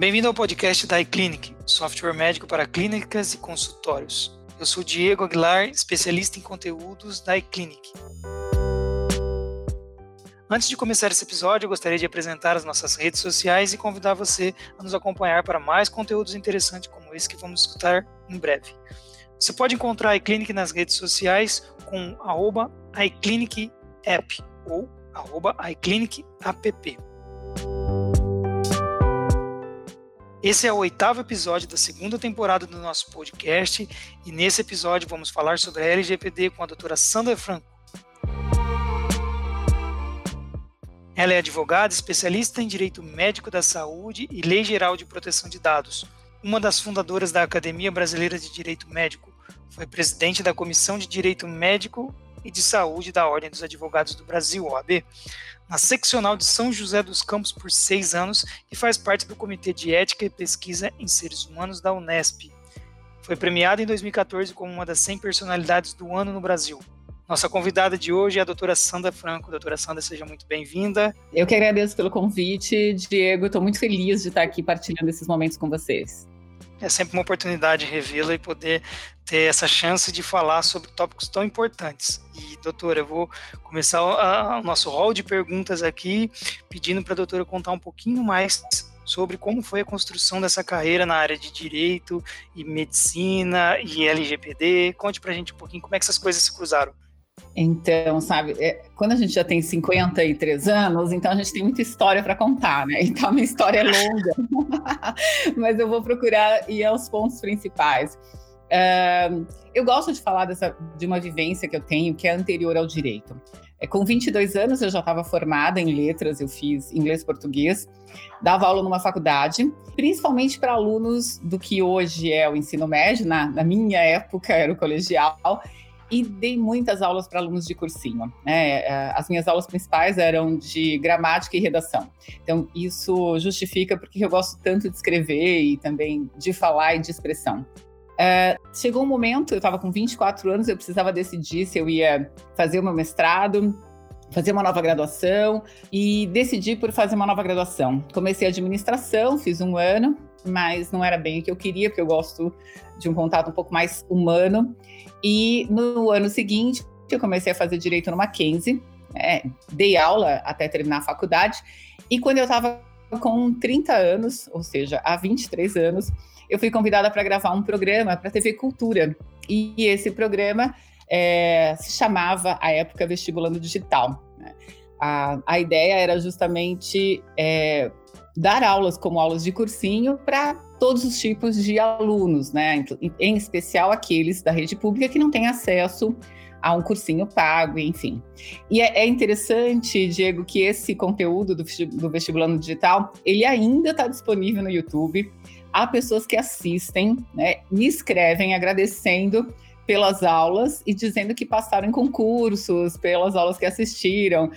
Bem-vindo ao podcast da iClinic, software médico para clínicas e consultórios. Eu sou Diego Aguilar, especialista em conteúdos da iClinic. Antes de começar esse episódio, eu gostaria de apresentar as nossas redes sociais e convidar você a nos acompanhar para mais conteúdos interessantes como esse que vamos escutar em breve. Você pode encontrar a iClinic nas redes sociais com iClinicApp ou iClinicApp. Esse é o oitavo episódio da segunda temporada do nosso podcast e nesse episódio vamos falar sobre a LGPD com a doutora Sandra Franco. Ela é advogada, especialista em direito médico da saúde e lei geral de proteção de dados, uma das fundadoras da Academia Brasileira de Direito Médico, foi presidente da Comissão de Direito Médico e de Saúde da Ordem dos Advogados do Brasil, OAB, na seccional de São José dos Campos por seis anos e faz parte do Comitê de Ética e Pesquisa em Seres Humanos da Unesp. Foi premiada em 2014 como uma das 100 personalidades do ano no Brasil. Nossa convidada de hoje é a doutora Sandra Franco. Doutora Sandra, seja muito bem-vinda. Eu que agradeço pelo convite, Diego. Estou muito feliz de estar aqui partilhando esses momentos com vocês. É sempre uma oportunidade revê-la e poder ter essa chance de falar sobre tópicos tão importantes. E, doutora, eu vou começar o nosso rol de perguntas aqui, pedindo para a doutora contar um pouquinho mais sobre como foi a construção dessa carreira na área de direito e medicina e LGPD. Conte para a gente um pouquinho como é que essas coisas se cruzaram. Então, sabe, é, quando a gente já tem 53 anos, então a gente tem muita história para contar, né? Então a minha história é longa, mas eu vou procurar ir aos pontos principais. Uh, eu gosto de falar dessa, de uma vivência que eu tenho que é anterior ao direito. É, com 22 anos eu já estava formada em letras, eu fiz inglês e português, dava aula numa faculdade, principalmente para alunos do que hoje é o ensino médio, na, na minha época era o colegial, e dei muitas aulas para alunos de cursinho. Né? É, as minhas aulas principais eram de gramática e redação. Então, isso justifica porque eu gosto tanto de escrever e também de falar e de expressão. Uh, chegou um momento, eu estava com 24 anos, eu precisava decidir se eu ia fazer o meu mestrado, fazer uma nova graduação e decidi por fazer uma nova graduação. Comecei administração, fiz um ano, mas não era bem o que eu queria, porque eu gosto de um contato um pouco mais humano. E no ano seguinte, eu comecei a fazer direito no Mackenzie, né? dei aula até terminar a faculdade. E quando eu estava com 30 anos, ou seja, há 23 anos, eu fui convidada para gravar um programa para TV Cultura. E esse programa é, se chamava, à época, Vestibulando Digital. Né? A, a ideia era justamente é, dar aulas como aulas de cursinho para todos os tipos de alunos, né? Em especial aqueles da rede pública que não têm acesso a um cursinho pago, enfim. E é, é interessante, Diego, que esse conteúdo do, do vestibulando digital, ele ainda está disponível no YouTube. Há pessoas que assistem, né, me escrevem agradecendo pelas aulas e dizendo que passaram em concursos, pelas aulas que assistiram.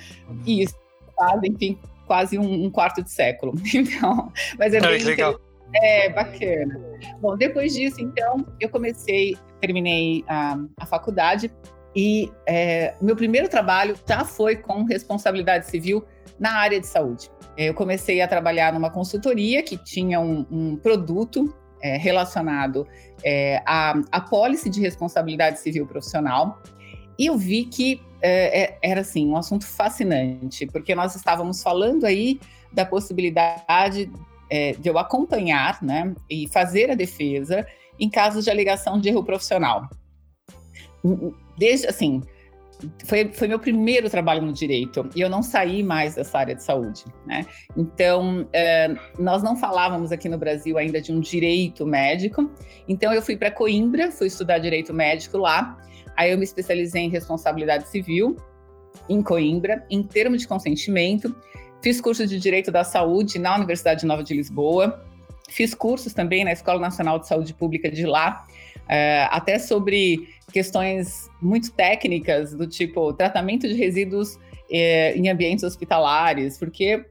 E isso faz, enfim, quase um, um, quarto de século. Então, mas é bem legal. É, bacana. Bom, depois disso, então, eu comecei, terminei a, a faculdade e é, meu primeiro trabalho já foi com responsabilidade civil na área de saúde. Eu comecei a trabalhar numa consultoria que tinha um, um produto é, relacionado é, à, à pólice de responsabilidade civil profissional e eu vi que é, é era assim um assunto fascinante, porque nós estávamos falando aí da possibilidade é, de eu acompanhar né, e fazer a defesa em casos de alegação de erro profissional. Desde, assim, foi, foi meu primeiro trabalho no direito e eu não saí mais dessa área de saúde, né? Então, é, nós não falávamos aqui no Brasil ainda de um direito médico, então eu fui para Coimbra, fui estudar direito médico lá, aí eu me especializei em responsabilidade civil em Coimbra, em termo de consentimento, Fiz curso de Direito da Saúde na Universidade Nova de Lisboa. Fiz cursos também na Escola Nacional de Saúde Pública de lá, é, até sobre questões muito técnicas, do tipo tratamento de resíduos é, em ambientes hospitalares, porque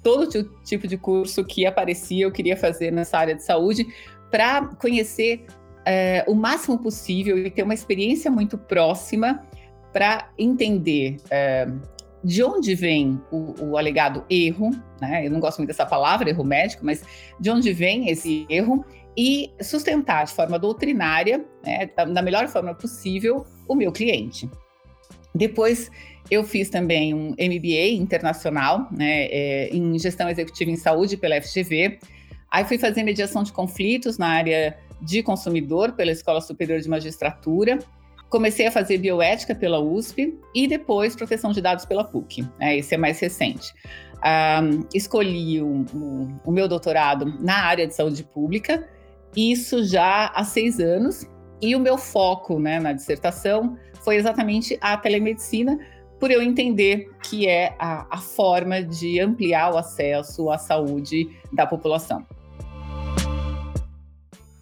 todo tipo de curso que aparecia eu queria fazer nessa área de saúde para conhecer é, o máximo possível e ter uma experiência muito próxima para entender de onde vem o, o, alegado erro, né? Eu não gosto muito dessa palavra, erro médico, mas de onde vem esse erro e sustentar de forma doutrinária, né, da melhor forma possível, o meu cliente. Depois, eu fiz também um MBA internacional né, é, em gestão executiva em saúde pela FGV. Aí fui fazer mediação de conflitos na área de consumidor pela Escola Superior de Magistratura. Comecei a fazer bioética pela USP e depois proteção de dados pela PUC. Né, esse é mais recente. Um, escolhi o, o, o meu doutorado na área de saúde pública isso já há seis anos. E o meu foco né, na dissertação foi exatamente a telemedicina, por eu entender que é a, a forma de ampliar o acesso à saúde da população.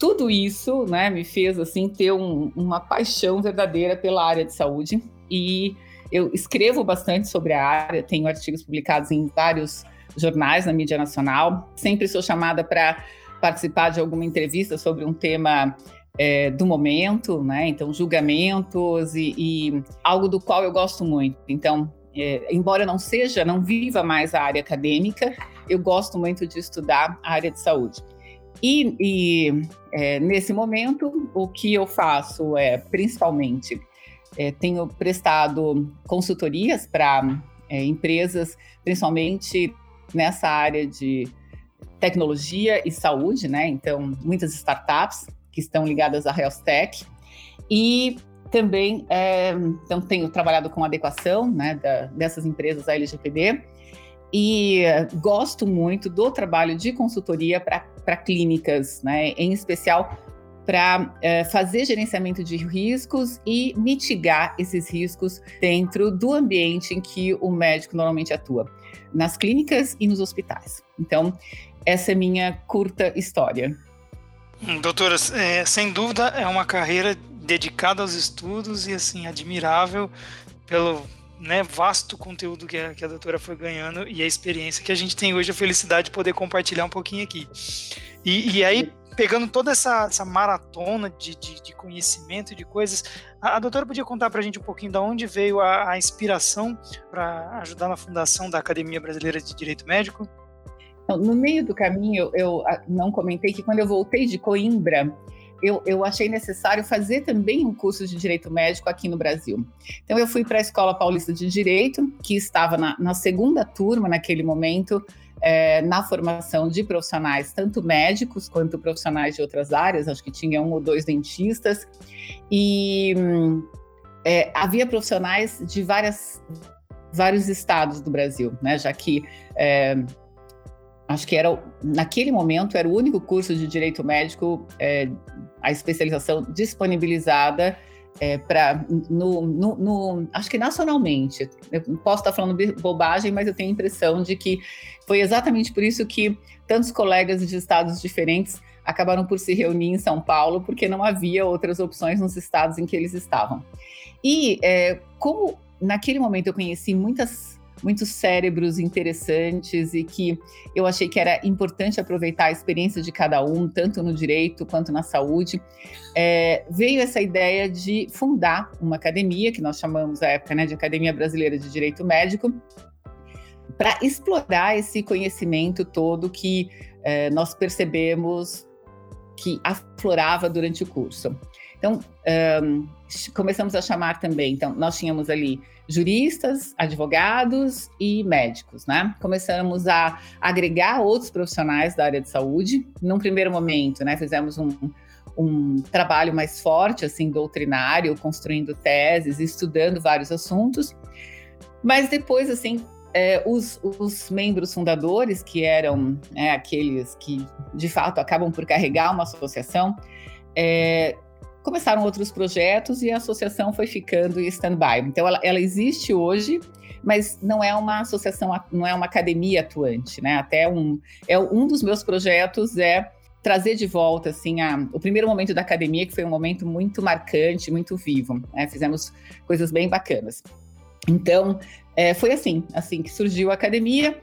Tudo isso né, me fez assim ter um, uma paixão verdadeira pela área de saúde e eu escrevo bastante sobre a área, tenho artigos publicados em vários jornais na mídia nacional, sempre sou chamada para participar de alguma entrevista sobre um tema é, do momento, né? Então, julgamentos e, e, algo do qual eu gosto muito. Então, é, embora não seja, não viva mais a área acadêmica, eu gosto muito de estudar a área de saúde. E, e é, nesse momento, o que eu faço é, principalmente, é, tenho prestado consultorias para é, empresas, principalmente nessa área de tecnologia e saúde, né? Então, muitas startups que estão ligadas à health tech. E também é, então, tenho trabalhado com adequação né, da, dessas empresas à LGPD e gosto muito do trabalho de consultoria para clínicas, né, em especial para é, fazer gerenciamento de riscos e mitigar esses riscos dentro do ambiente em que o médico normalmente atua, nas clínicas e nos hospitais. Então, essa é minha curta história. Hum, doutora, é, sem dúvida é uma carreira dedicada aos estudos e assim admirável pelo né, vasto conteúdo que a, que a doutora foi ganhando e a experiência que a gente tem hoje, a felicidade de poder compartilhar um pouquinho aqui. E, e aí, pegando toda essa, essa maratona de, de, de, conhecimento e de coisas, a, a doutora podia contar para a gente um pouquinho de onde veio a, a inspiração para ajudar na fundação da Academia Brasileira de Direito Médico? No meio do caminho, eu ah, não comentei que quando eu voltei de Coimbra, eu, eu, achei necessário fazer também um curso de direito médico aqui no Brasil. Então, eu fui para a Escola Paulista de Direito, que estava na, na segunda turma naquele momento, é, na formação de profissionais, tanto médicos quanto profissionais de outras áreas, acho que tinha um ou dois dentistas, e é, havia profissionais de várias, vários estados do Brasil, né, já que é, acho que era naquele momento era o único curso de direito médico a especialização disponibilizada é, para no, no, no, acho que nacionalmente. Eu posso estar falando bobagem mas eu tenho a impressão de que foi exatamente por isso que tantos colegas de estados diferentes acabaram por se reunir em São Paulo porque não havia outras opções nos estados em que eles estavam. E é, como naquele momento eu conheci muitas muitos cérebros interessantes e que eu achei que era importante aproveitar a experiência de cada um, tanto no direito quanto na saúde. É, veio essa ideia de fundar uma academia, que nós chamamos à época né, de Academia Brasileira de Direito Médico, para explorar esse conhecimento todo que é, nós percebemos que aflorava durante o curso. Então, um, começamos a chamar também, então, nós tínhamos ali juristas, advogados e médicos, né? Começamos a agregar outros profissionais da área de saúde. Num primeiro momento, né, fizemos um, um trabalho mais forte, assim, doutrinário, construindo teses, estudando vários assuntos. Mas depois, assim, é, os, os, membros fundadores, que eram né, aqueles que de fato acabam por carregar uma associação, é, começaram outros projetos e a associação foi ficando em stand-by. Então, ela, ela, existe hoje, mas não é uma associação, não é uma academia atuante, né? Até um, é um dos meus projetos é trazer de volta assim a, o primeiro momento da academia que foi um momento muito marcante, muito vivo. Né? Fizemos coisas bem bacanas. Então é, foi assim, assim que surgiu a academia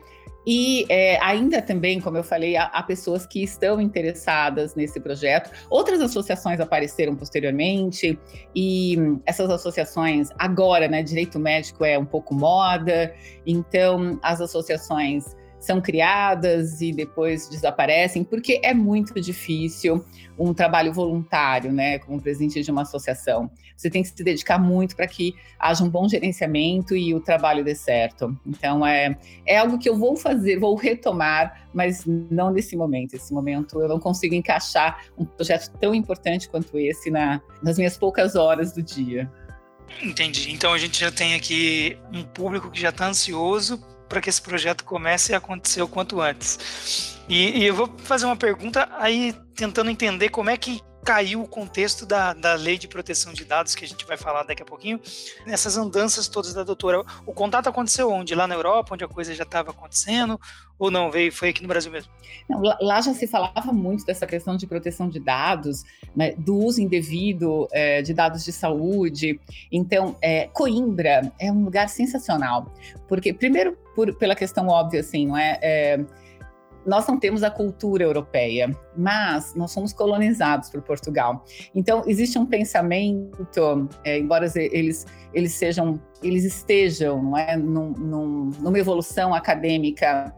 E é, ainda também, como eu falei, há, há, pessoas que estão interessadas nesse projeto. Outras associações apareceram posteriormente, e essas associações, agora, né, direito médico é um pouco moda, então as associações são criadas e depois desaparecem, porque é muito difícil um trabalho voluntário, né, como presidente de uma associação. Você tem que se dedicar muito para que haja um bom gerenciamento e o trabalho dê certo. Então, é, é algo que eu vou fazer, vou retomar, mas não nesse momento. Esse momento eu não consigo encaixar um projeto tão importante quanto esse na, nas minhas poucas horas do dia. Entendi. Então a gente já tem aqui um público que já está ansioso para que esse projeto comece a acontecer o quanto antes. E, e, eu vou fazer uma pergunta aí tentando entender como é que caiu o contexto da, da lei de proteção de dados, que a gente vai falar daqui a pouquinho, nessas andanças todas da doutora. O contato aconteceu onde? Lá na Europa, onde a coisa já estava acontecendo? Ou não? Veio, foi aqui no Brasil mesmo? Não, lá já se falava muito dessa questão de proteção de dados, né, do uso indevido é, de dados de saúde. Então, é, Coimbra é um lugar sensacional, porque, primeiro, por, pela questão óbvia, assim, não é, é nós não temos a cultura europeia, mas nós somos colonizados por Portugal. Então existe um pensamento, é, embora eles eles sejam, eles estejam, não é, num, num, numa evolução acadêmica.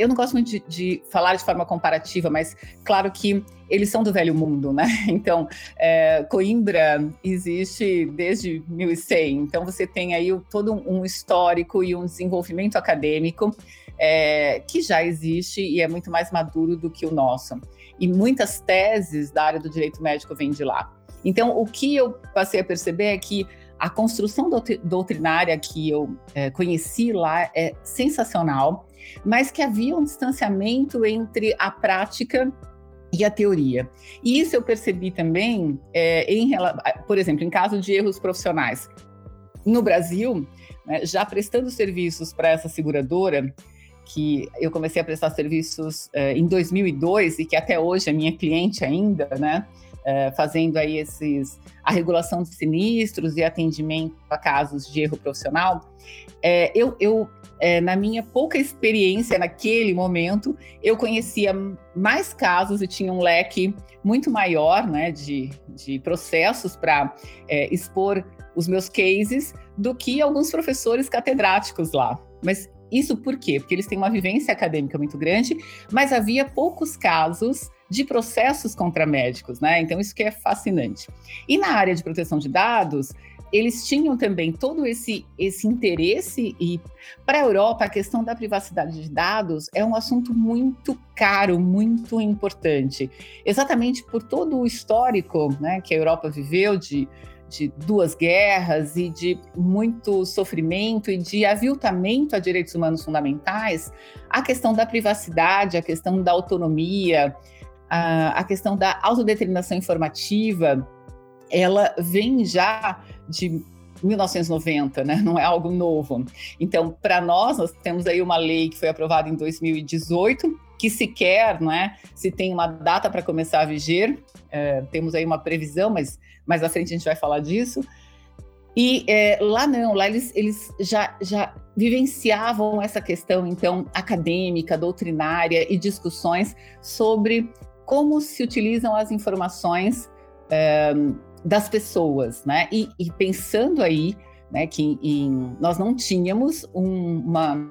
Eu não gosto muito de, de, falar de forma comparativa, mas claro que eles são do velho mundo, né? Então, é, Coimbra existe desde 1100, então você tem aí todo um histórico e um desenvolvimento acadêmico é, que já existe e é muito mais maduro do que o nosso. E muitas teses da área do direito médico vêm de lá. Então, o que eu passei a perceber é que a construção doutrinária que eu é, conheci lá é sensacional, mas que havia um distanciamento entre a prática e a teoria. E isso eu percebi também, é, em, por exemplo, em caso de erros profissionais. No Brasil, né, já prestando serviços para essa seguradora, que eu comecei a prestar serviços uh, em 2002 e que até hoje é minha cliente ainda, né? Uh, fazendo aí esses a regulação de sinistros e atendimento a casos de erro profissional. É, eu, eu é, na minha pouca experiência naquele momento, eu conhecia mais casos e tinha um leque muito maior né, de, de processos para é, expor os meus cases do que alguns professores catedráticos lá. Mas isso por quê? Porque eles têm uma vivência acadêmica muito grande, mas havia poucos casos de processos contra médicos, né? Então, isso que é fascinante. E na área de proteção de dados, eles tinham também todo esse, esse interesse, e para a Europa, a questão da privacidade de dados é um assunto muito caro, muito importante, exatamente por todo o histórico né, que a Europa viveu de de duas guerras e de muito sofrimento e de aviltamento a direitos humanos fundamentais, a questão da privacidade, a questão da autonomia, a, a questão da autodeterminação informativa, ela vem já de 1990, né? Não é algo novo. Então, para nós, nós temos aí uma lei que foi aprovada em 2018, que sequer, não é? Se tem uma data para começar a viger, é, temos aí uma previsão, mas mais à frente a gente vai falar disso. E é, lá não, lá eles, eles já, já vivenciavam essa questão, então, acadêmica, doutrinária e discussões sobre como se utilizam as informações é, das pessoas, né? E, e pensando aí, né, que em, nós não tínhamos um, uma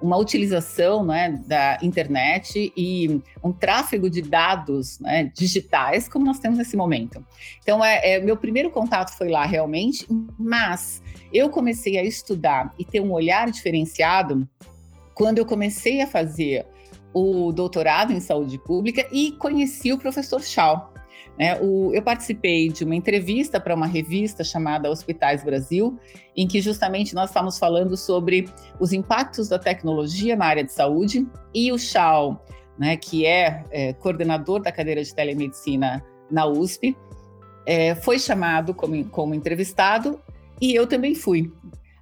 uma utilização né, da internet e um tráfego de dados né, digitais como nós temos nesse momento. Então, é, é, meu primeiro contato foi lá realmente, mas eu comecei a estudar e ter um olhar diferenciado quando eu comecei a fazer o doutorado em saúde pública e conheci o professor Shaw. Né? O, eu participei de uma entrevista para uma revista chamada Hospitais Brasil, em que justamente nós estávamos falando sobre os impactos da tecnologia na área de saúde, e o Chau, né, que é, é, coordenador da cadeira de telemedicina na USP, é, foi chamado como, como entrevistado e eu também fui.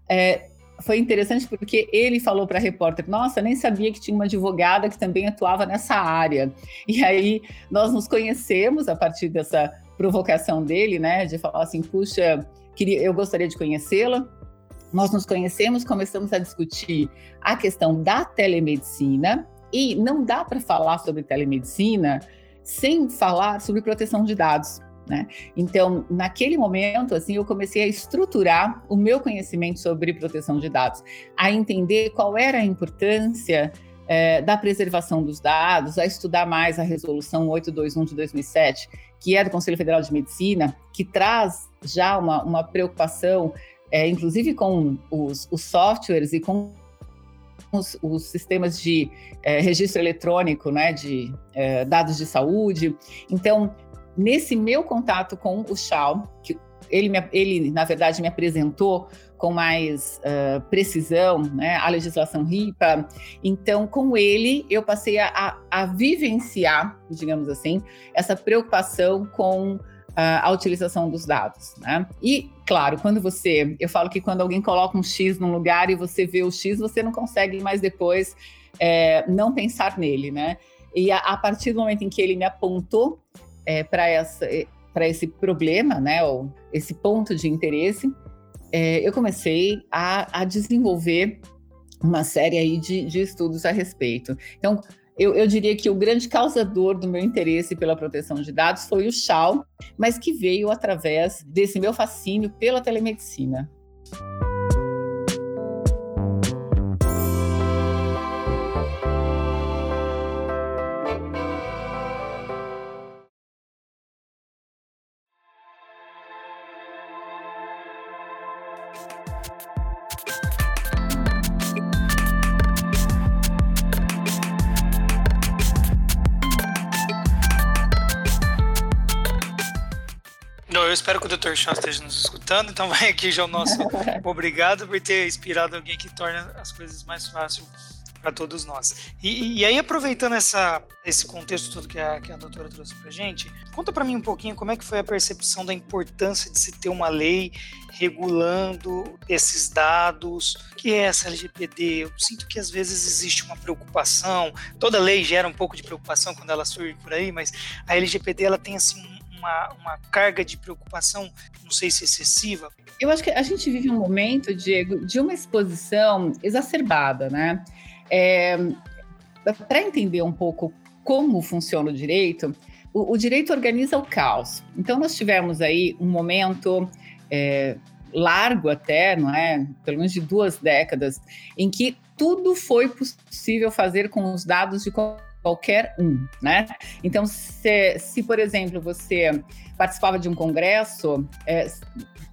É, foi interessante porque ele falou para a repórter: Nossa, nem sabia que tinha uma advogada que também atuava nessa área. E aí nós nos conhecemos a partir dessa provocação dele, né, de falar assim: Puxa, queria, eu gostaria de conhecê-la. nós nos conhecemos, começamos a discutir a questão da telemedicina e não dá para falar sobre telemedicina sem falar sobre proteção de dados. Né? Então, naquele momento, assim, eu comecei a estruturar o meu conhecimento sobre proteção de dados, a entender qual era a importância é, da preservação dos dados, a estudar mais a resolução 821 de 2007, que é do Conselho Federal de Medicina, que traz já uma, uma preocupação, é, inclusive com os, os softwares e com os, os, sistemas de é, registro eletrônico, né, de é, dados de saúde. Então, nesse meu contato com o Shaw, que ele, me, ele na verdade me apresentou com mais uh, precisão, né, a legislação RIPA. Então, com ele, eu passei a, a, a vivenciar, digamos assim, essa preocupação com a utilização dos dados, né? E, claro, quando você, eu falo que quando alguém coloca um X num lugar e você vê o X, você não consegue mais depois é, não pensar nele, né? E a, a, partir do momento em que ele me apontou é, para essa para esse problema, né, ou esse ponto de interesse, é, eu comecei a, a, desenvolver uma série aí de, de estudos a respeito. Então, eu, eu, diria que o grande causador do meu interesse pela proteção de dados foi o Shaw, mas que veio através desse meu fascínio pela telemedicina. Dr. Shaw esteja nos escutando, então vai aqui já o nosso obrigado por ter inspirado alguém que torna as coisas mais fáceis para todos nós. E, e, aí, aproveitando essa, esse contexto todo que a, que a doutora trouxe para gente, conta para mim um pouquinho como é que foi a percepção da importância de se ter uma lei regulando esses dados. O que é essa LGPD? Eu sinto que às vezes existe uma preocupação, toda lei gera um pouco de preocupação quando ela surge por aí, mas a LGPD ela tem assim uma, uma carga de preocupação, não sei se excessiva? Eu acho que a gente vive um momento, Diego, de uma exposição exacerbada, né? É, Para entender um pouco como funciona o direito, o, o, direito organiza o caos. Então, nós tivemos aí um momento é, largo até, não é? Pelo menos de duas décadas, em que tudo foi possível fazer com os dados de qualquer um, né? Então, se, se por exemplo, você participava de um congresso, é,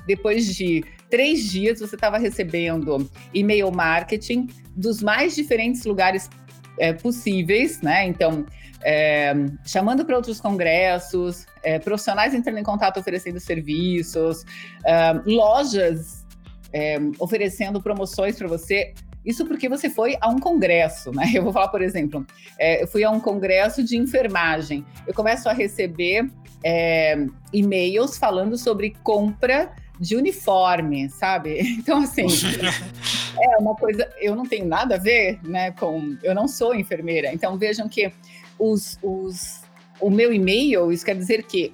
depois de três dias você estava recebendo e-mail marketing dos mais diferentes lugares é, possíveis, né? Então, é, chamando para outros congressos, é, profissionais entrando em contato oferecendo serviços, é, lojas é, oferecendo promoções para você. Isso porque você foi a um congresso, né? Eu vou falar, por exemplo, é, eu fui a um congresso de enfermagem. Eu começo a receber é, e-mails falando sobre compra de uniforme, sabe? Então, assim, é uma coisa. Eu não tenho nada a ver, né? Com. Eu não sou enfermeira. Então, vejam que os, os, o meu e-mail, isso quer dizer que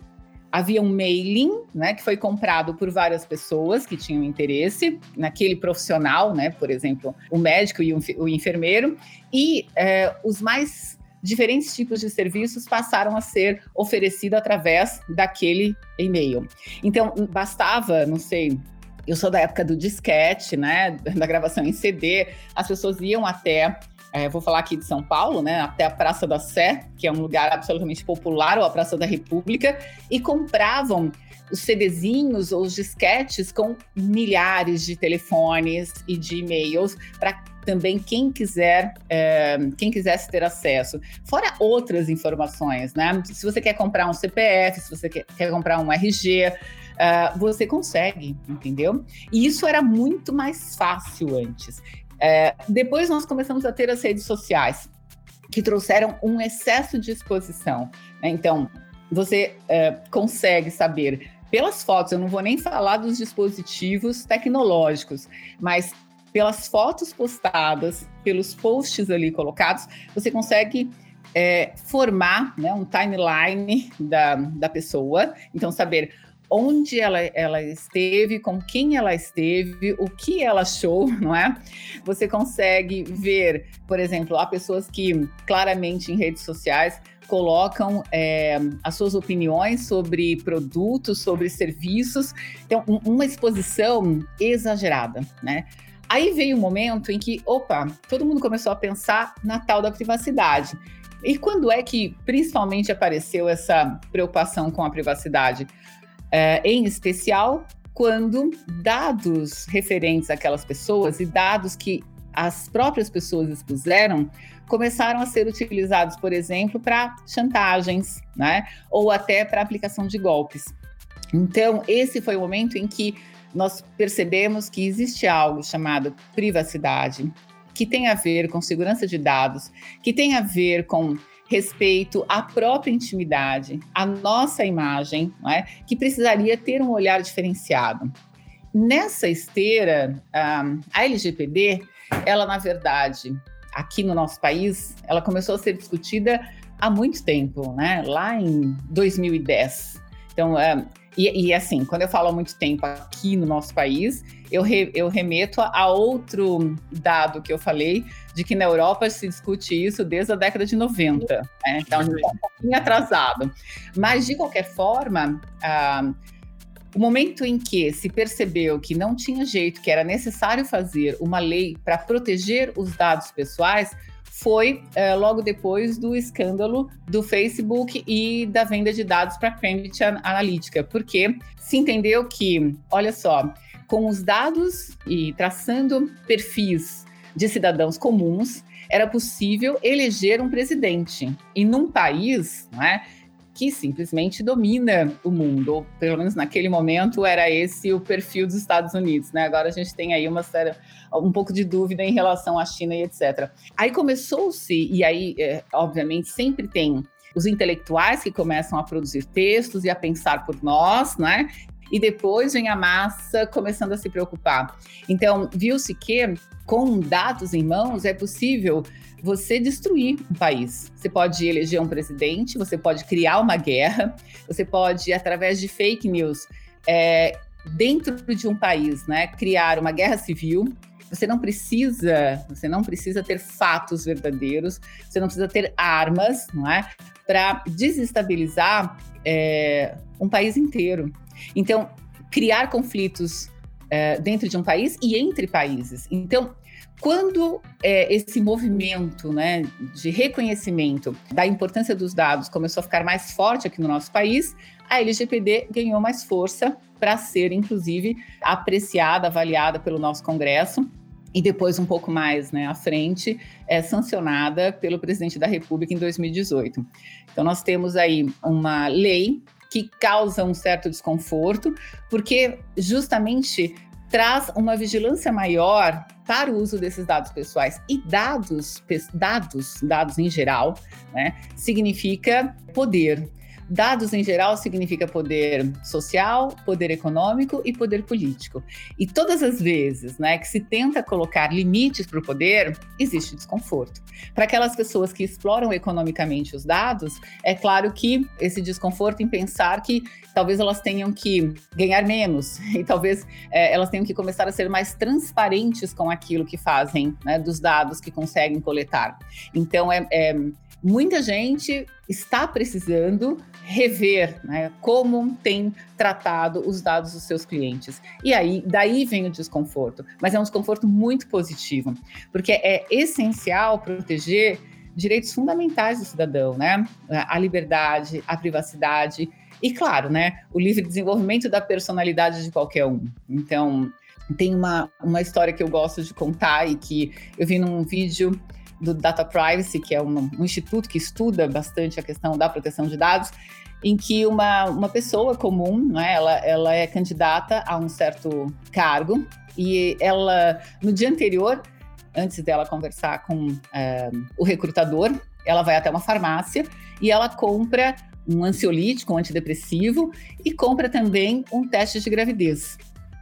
havia um mailing, né, que foi comprado por várias pessoas que tinham interesse naquele profissional, né, por exemplo, o médico e o enfermeiro, e é, os mais diferentes tipos de serviços passaram a ser oferecidos através daquele e-mail. Então, bastava, não sei, eu sou da época do disquete, né, da gravação em CD, as pessoas iam até é, vou falar aqui de São Paulo, né, até a Praça da Sé, que é um lugar absolutamente popular, ou a Praça da República, e compravam os CDzinhos ou os disquetes com milhares de telefones e de e-mails para também quem quiser, é, quem quisesse ter acesso. Fora outras informações, né? Se você quer comprar um CPF, se você quer, quer comprar um RG, uh, é, você consegue, entendeu? E isso era muito mais fácil antes. É, depois nós começamos a ter as redes sociais, que trouxeram um excesso de exposição. Né? Então, você é, consegue saber pelas fotos, eu não vou nem falar dos dispositivos tecnológicos, mas pelas fotos postadas, pelos posts ali colocados, você consegue é, formar né, um timeline da, da pessoa. Então, saber onde ela, ela esteve, com quem ela esteve, o que ela achou, não é? Você consegue ver, por exemplo, há pessoas que claramente em redes sociais colocam é, as suas opiniões sobre produtos, sobre serviços. Então, um, uma exposição exagerada, né? Aí veio o um momento em que, opa, todo mundo começou a pensar na tal da privacidade. E quando é que principalmente apareceu essa preocupação com a privacidade? É, em especial, quando dados referentes àquelas pessoas e dados que as próprias pessoas expuseram começaram a ser utilizados, por exemplo, para chantagens, né? Ou até para aplicação de golpes. Então, esse foi o momento em que nós percebemos que existe algo chamado privacidade, que tem a ver com segurança de dados, que tem a ver com respeito à própria intimidade, à nossa imagem, é? que precisaria ter um olhar diferenciado. Nessa esteira, a LGPD, ela na verdade, aqui no nosso país, ela começou a ser discutida há muito tempo, né? Lá em 2010. Então, e, e, assim, quando eu falo há muito tempo aqui no nosso país, eu, re, eu remeto a outro dado que eu falei, de que na Europa se discute isso desde a década de 90. Né? Então, a gente está um pouquinho atrasado. Mas, de qualquer forma, ah, o momento em que se percebeu que não tinha jeito, que era necessário fazer uma lei para proteger os dados pessoais, foi é, logo depois do escândalo do Facebook e da venda de dados para Cambridge Analytica, porque se entendeu que, olha só, com os dados e traçando perfis de cidadãos comuns, era possível eleger um presidente. E num país, não é, que simplesmente domina o mundo, ou pelo menos naquele momento era esse o perfil dos Estados Unidos, né? Agora a gente tem aí uma série, um pouco de dúvida em relação à China e etc. Aí começou-se, e aí, é, obviamente, sempre tem os intelectuais que começam a produzir textos e a pensar por nós, né? E depois vem a massa começando a se preocupar. Então, viu-se que com dados em mãos é possível você destruir um país. Você pode eleger um presidente, você pode criar uma guerra, você pode, através de fake news, é, dentro de um país, né, criar uma guerra civil. Você não precisa, você não precisa ter fatos verdadeiros, você não precisa ter armas, não é, para desestabilizar é, um país inteiro. Então, criar conflitos é, dentro de um país e entre países. Então, quando é, esse movimento né, de reconhecimento da importância dos dados começou a ficar mais forte aqui no nosso país, a LGPD ganhou mais força para ser, inclusive, apreciada, avaliada pelo nosso Congresso e depois, um pouco mais né, à frente, é sancionada pelo presidente da República em 2018. Então, nós temos aí uma lei que causa um certo desconforto, porque justamente traz uma vigilância maior para o uso desses dados pessoais. E dados, dados, dados em geral, né, significa poder. Dados em geral significa poder social, poder econômico e poder político. E todas as vezes né, que se tenta colocar limites para o poder, existe desconforto. Para aquelas pessoas que exploram economicamente os dados, é claro que esse desconforto em pensar que talvez elas tenham que ganhar menos e talvez é, elas tenham que começar a ser mais transparentes com aquilo que fazem, né, dos dados que conseguem coletar. Então, é, é muita gente está precisando rever né, como tem tratado os dados dos seus clientes. E aí, daí vem o desconforto, mas é um desconforto muito positivo, porque é essencial proteger direitos fundamentais do cidadão, né? A liberdade, a privacidade e, claro, né, o livre desenvolvimento da personalidade de qualquer um. Então, tem uma, uma história que eu gosto de contar e que eu vi num vídeo do Data Privacy, que é um, um instituto que estuda bastante a questão da proteção de dados, em que uma, uma pessoa comum, né, ela, ela é candidata a um certo cargo e ela, no dia anterior, antes dela conversar com é, o recrutador, ela vai até uma farmácia e ela compra um ansiolítico, um antidepressivo e compra também um teste de gravidez.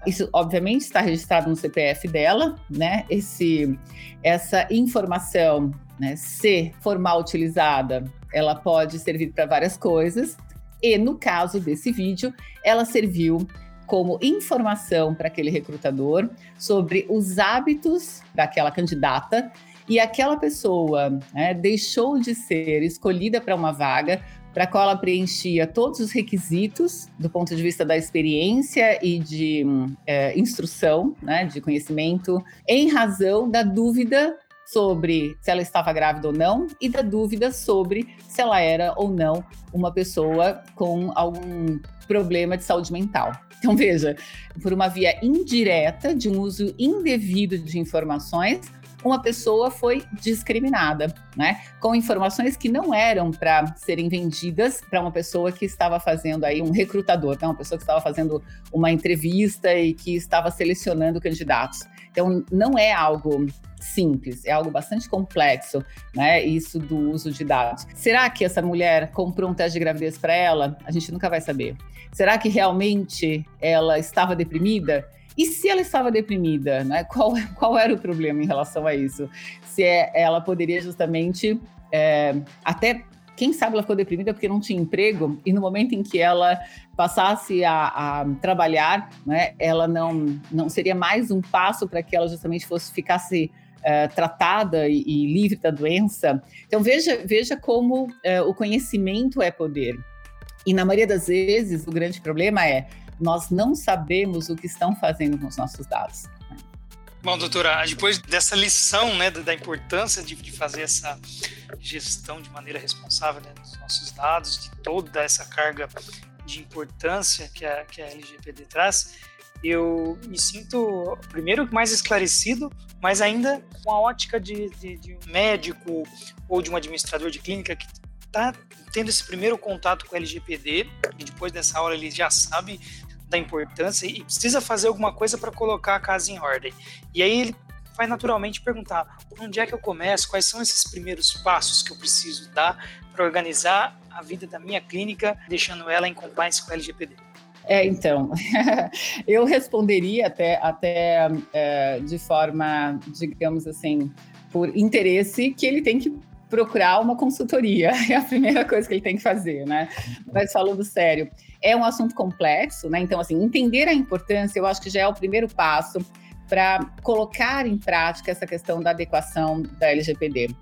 Isso, obviamente, está registrado no CPF dela, né? Esse, essa informação, né, se for mal utilizada, ela pode servir para várias coisas. E no caso desse vídeo, ela serviu como informação para aquele recrutador sobre os hábitos daquela candidata e aquela pessoa né, deixou de ser escolhida para uma vaga para a qual ela preenchia todos os requisitos do ponto de vista da experiência e de é, instrução, né, de conhecimento, em razão da dúvida sobre se ela estava grávida ou não e da dúvida sobre se ela era ou não uma pessoa com algum problema de saúde mental. Então, veja, por uma via indireta de um uso indevido de informações, uma pessoa foi discriminada, né? Com informações que não eram para serem vendidas para uma pessoa que estava fazendo aí um recrutador, né? uma pessoa que estava fazendo uma entrevista e que estava selecionando candidatos. Então, não é algo simples, é algo bastante complexo, né? Isso do uso de dados. Será que essa mulher comprou um teste de gravidez para ela? A gente nunca vai saber. Será que realmente ela estava deprimida? E se ela estava deprimida, né? qual, qual era o problema em relação a isso? Se é, ela poderia justamente é, até quem sabe ela ficou deprimida porque não tinha emprego e no momento em que ela passasse a, a trabalhar, né, ela não, não seria mais um passo para que ela justamente fosse ficasse é, tratada e, e, livre da doença. Então veja veja como é, o conhecimento é poder. E na maioria das vezes o grande problema é nós não sabemos o que estão fazendo com os nossos dados. Bom, doutora, depois dessa lição né, da importância de, de fazer essa gestão de maneira responsável né, dos nossos dados, de toda essa carga de importância que a, que a LGPD traz, eu me sinto, primeiro, mais esclarecido, mas ainda com a ótica de, de, de um médico ou de um administrador de clínica que está tendo esse primeiro contato com o LGPD, e depois dessa aula ele já sabe da importância e precisa fazer alguma coisa para colocar a casa em ordem. E aí ele vai naturalmente perguntar: onde é que eu começo? Quais são esses primeiros passos que eu preciso dar para organizar a vida da minha clínica, deixando ela em compliance com o LGPD? É, então, eu responderia até, até é, de forma, digamos assim, por interesse, que ele tem que procurar uma consultoria. É a primeira coisa que ele tem que fazer, né? Mas falando sério, é um assunto complexo, né? Então, assim, entender a importância, eu acho que já é o primeiro passo para colocar em prática essa questão da adequação da LGPD.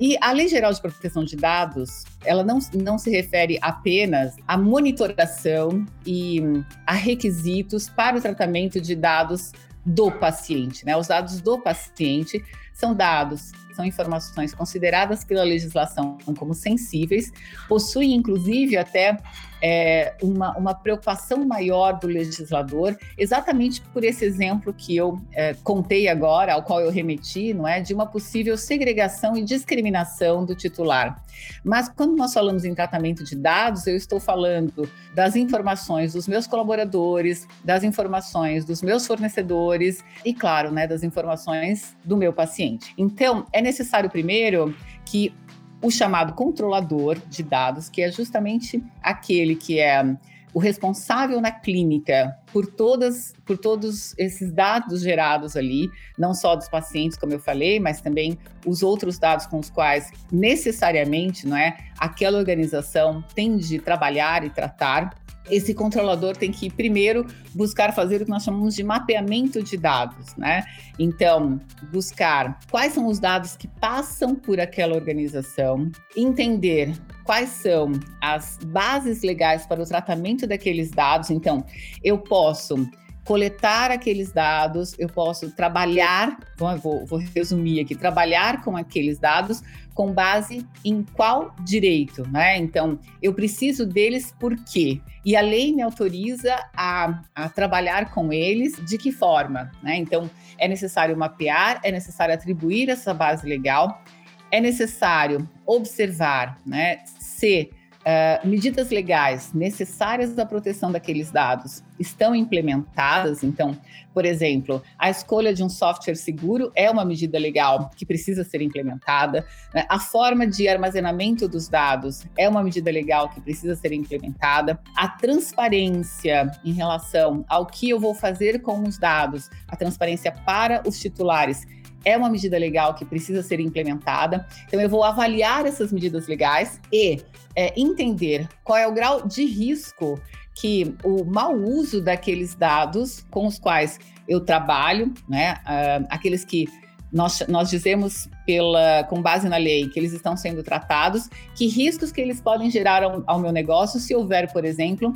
E a Lei Geral de Proteção de Dados, ela não, não se refere apenas à monitoração e a requisitos para o tratamento de dados do paciente. Né? Os dados do paciente são dados são informações consideradas pela legislação como sensíveis, possuem inclusive até é, uma, uma preocupação maior do legislador, exatamente por esse exemplo que eu é, contei agora, ao qual eu remeti, não é, de uma possível segregação e discriminação do titular. Mas quando nós falamos em tratamento de dados, eu estou falando das informações dos meus colaboradores, das informações dos meus fornecedores e, claro, né, das informações do meu paciente. Então, é necessário primeiro que o chamado controlador de dados, que é justamente aquele que é o responsável na clínica por todas por todos esses dados gerados ali, não só dos pacientes, como eu falei, mas também os outros dados com os quais necessariamente, não é, aquela organização tem de trabalhar e tratar esse controlador tem que primeiro buscar fazer o que nós chamamos de mapeamento de dados, né? Então, buscar quais são os dados que passam por aquela organização, entender quais são as bases legais para o tratamento daqueles dados. Então, eu posso coletar aqueles dados, eu posso trabalhar, vou, vou, resumir aqui, trabalhar com aqueles dados com base em qual direito, né? Então, eu preciso deles por quê? E a lei me autoriza a, a trabalhar com eles de que forma, né? Então, é necessário mapear, é necessário atribuir essa base legal, é necessário observar, né, se uh, medidas legais necessárias à proteção daqueles dados estão implementadas. Então, por exemplo, a escolha de um software seguro é uma medida legal que precisa ser implementada. Né? A forma de armazenamento dos dados é uma medida legal que precisa ser implementada. A transparência em relação ao que eu vou fazer com os dados, a transparência para os titulares é uma medida legal que precisa ser implementada. Então, eu vou avaliar essas medidas legais e é, entender qual é o grau de risco que o mau uso daqueles dados com os quais eu trabalho, né, uh, aqueles que nós, nós dizemos pela, com base na lei que eles estão sendo tratados, que riscos que eles podem gerar ao, ao meu negócio se houver, por exemplo,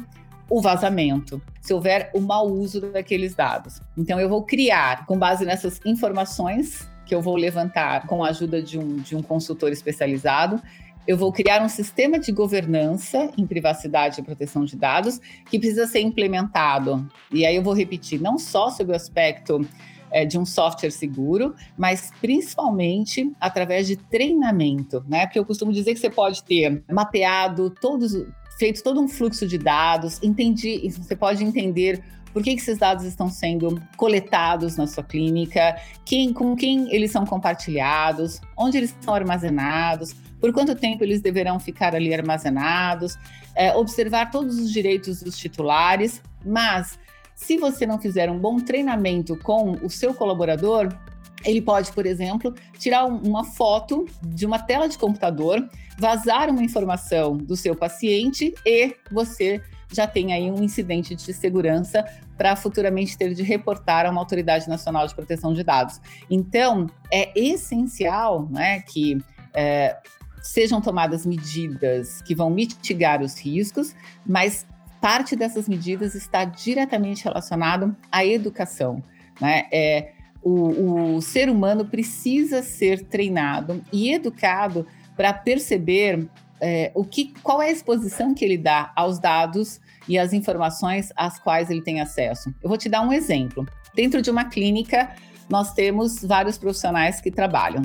o vazamento, se houver o mau uso daqueles dados. Então, eu vou criar, com base nessas informações que eu vou levantar com a ajuda de um, de um consultor especializado, eu vou criar um sistema de governança em privacidade e proteção de dados que precisa ser implementado. E aí eu vou repetir, não só sobre o aspecto é, de um software seguro, mas principalmente através de treinamento, né? Porque eu costumo dizer que você pode ter mapeado todos, feito todo um fluxo de dados, entendi, você pode entender por que, esses dados estão sendo coletados na sua clínica, quem, com quem eles são compartilhados, onde eles são armazenados, por quanto tempo eles deverão ficar ali armazenados, é, observar todos os direitos dos titulares, mas se você não fizer um bom treinamento com o seu colaborador, ele pode, por exemplo, tirar uma foto de uma tela de computador, vazar uma informação do seu paciente e você já tem aí um incidente de segurança para futuramente ter de reportar a uma autoridade nacional de proteção de dados. Então, é essencial né, que é, sejam tomadas medidas que vão mitigar os riscos, mas parte dessas medidas está diretamente relacionado à educação. Né? É, o, o ser humano precisa ser treinado e educado para perceber é, o que, qual é a exposição que ele dá aos dados e às informações às quais ele tem acesso. Eu vou te dar um exemplo. Dentro de uma clínica, nós temos vários profissionais que trabalham.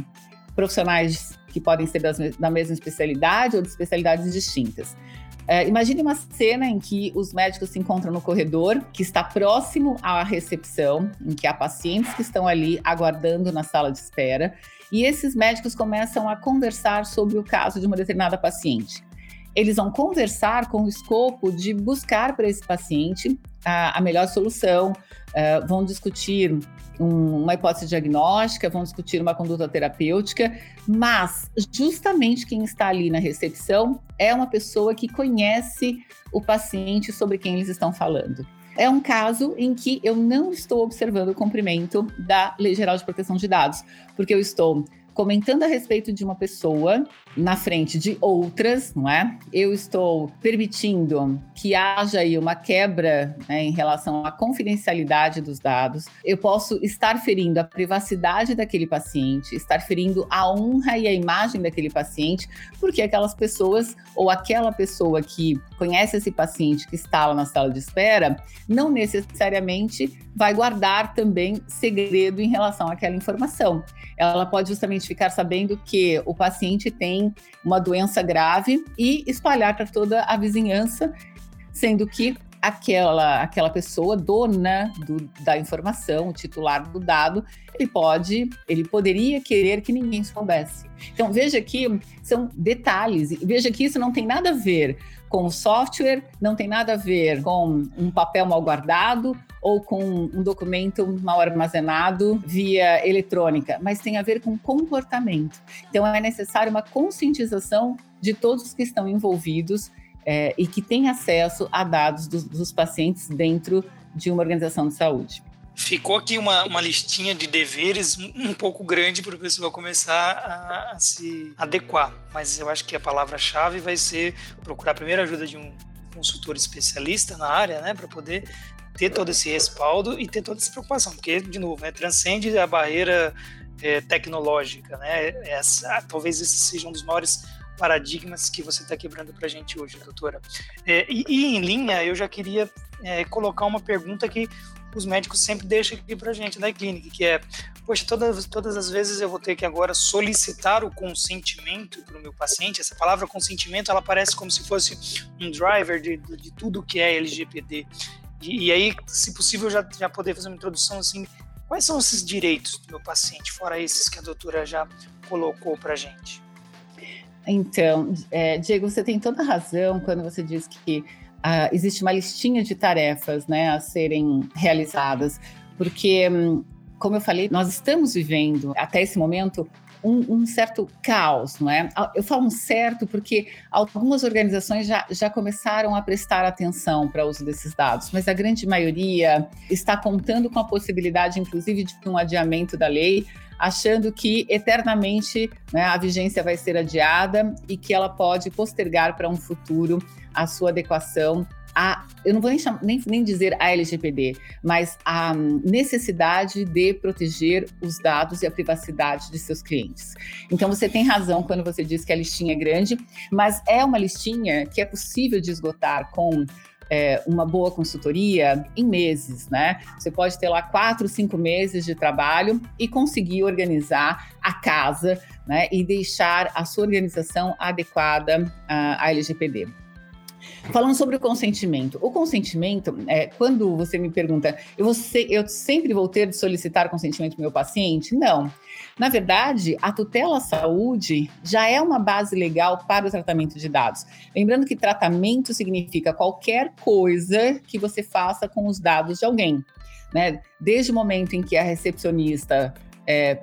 Profissionais que podem ser das, da mesma especialidade ou de especialidades distintas. É, imagine uma cena em que os médicos se encontram no corredor, que está próximo à recepção, em que há pacientes que estão ali aguardando na sala de espera, e esses médicos começam a conversar sobre o caso de uma determinada paciente. Eles vão conversar com o escopo de buscar para esse paciente a, a melhor solução, uh, vão discutir um, uma hipótese diagnóstica, vão discutir uma conduta terapêutica, mas justamente quem está ali na recepção é uma pessoa que conhece o paciente sobre quem eles estão falando. É um caso em que eu não estou observando o cumprimento da Lei Geral de Proteção de Dados, porque eu estou comentando a respeito de uma pessoa na frente de outras, não é? Eu estou permitindo que haja aí uma quebra né, em relação à confidencialidade dos dados. Eu posso estar ferindo a privacidade daquele paciente, estar ferindo a honra e a imagem daquele paciente, porque aquelas pessoas ou aquela pessoa que conhece esse paciente que está lá na sala de espera, não necessariamente vai guardar também segredo em relação àquela informação. Ela pode justamente ficar sabendo que o paciente tem uma doença grave e espalhar para toda a vizinhança, sendo que aquela, aquela pessoa dona do, da informação, o titular do dado, ele pode, ele poderia querer que ninguém soubesse. Então veja que são detalhes, veja que isso não tem nada a ver com o software, não tem nada a ver com um papel mal guardado ou com um documento mal armazenado via eletrônica, mas tem a ver com comportamento. Então é necessário uma conscientização de todos que estão envolvidos é, e que têm acesso a dados dos, dos pacientes dentro de uma organização de saúde. Ficou aqui uma, uma listinha de deveres um pouco grande para o pessoal começar a, a, se adequar, mas eu acho que a palavra-chave vai ser procurar a primeira ajuda de um consultor especialista na área, né, para poder ter todo esse respaldo e ter toda essa preocupação, porque, de novo, né, transcende a barreira é, tecnológica, né, essa, talvez esse seja um dos maiores paradigmas que você está quebrando para a gente hoje, doutora. É, e, e, em linha, eu já queria é, colocar uma pergunta que os médicos sempre deixam aqui para a gente da clínica, que é, poxa, todas, todas as vezes eu vou ter que agora solicitar o consentimento para o meu paciente. Essa palavra consentimento, ela parece como se fosse um driver de, de, de tudo que é LGPD. E, e, aí, se possível, já, já poder fazer uma introdução assim, quais são esses direitos do meu paciente, fora esses que a doutora já colocou para gente? Então, é, Diego, você tem toda a razão quando você diz que uh, existe uma listinha de tarefas né, a serem realizadas, porque um, como eu falei, nós estamos vivendo até esse momento um, um, certo caos, não é? Eu falo um certo porque algumas organizações já, já começaram a prestar atenção para o uso desses dados, mas a grande maioria está contando com a possibilidade, inclusive, de um adiamento da lei, achando que eternamente né, a vigência vai ser adiada e que ela pode postergar para um futuro a sua adequação a, eu não vou nem, chamar, nem, nem dizer a LGPD, mas a necessidade de proteger os dados e a privacidade de seus clientes. Então você tem razão quando você diz que a listinha é grande, mas é uma listinha que é possível de esgotar com é, uma boa consultoria em meses, né? Você pode ter lá quatro, cinco meses de trabalho e conseguir organizar a casa, né? E deixar a sua organização adequada à LGPD. Falando sobre o consentimento. O consentimento, é, quando você me pergunta, eu, vou ser, eu sempre vou ter de solicitar consentimento do meu paciente? Não. Na verdade, a tutela saúde já é uma base legal para o tratamento de dados. Lembrando que tratamento significa qualquer coisa que você faça com os dados de alguém. Né? Desde o momento em que a recepcionista é,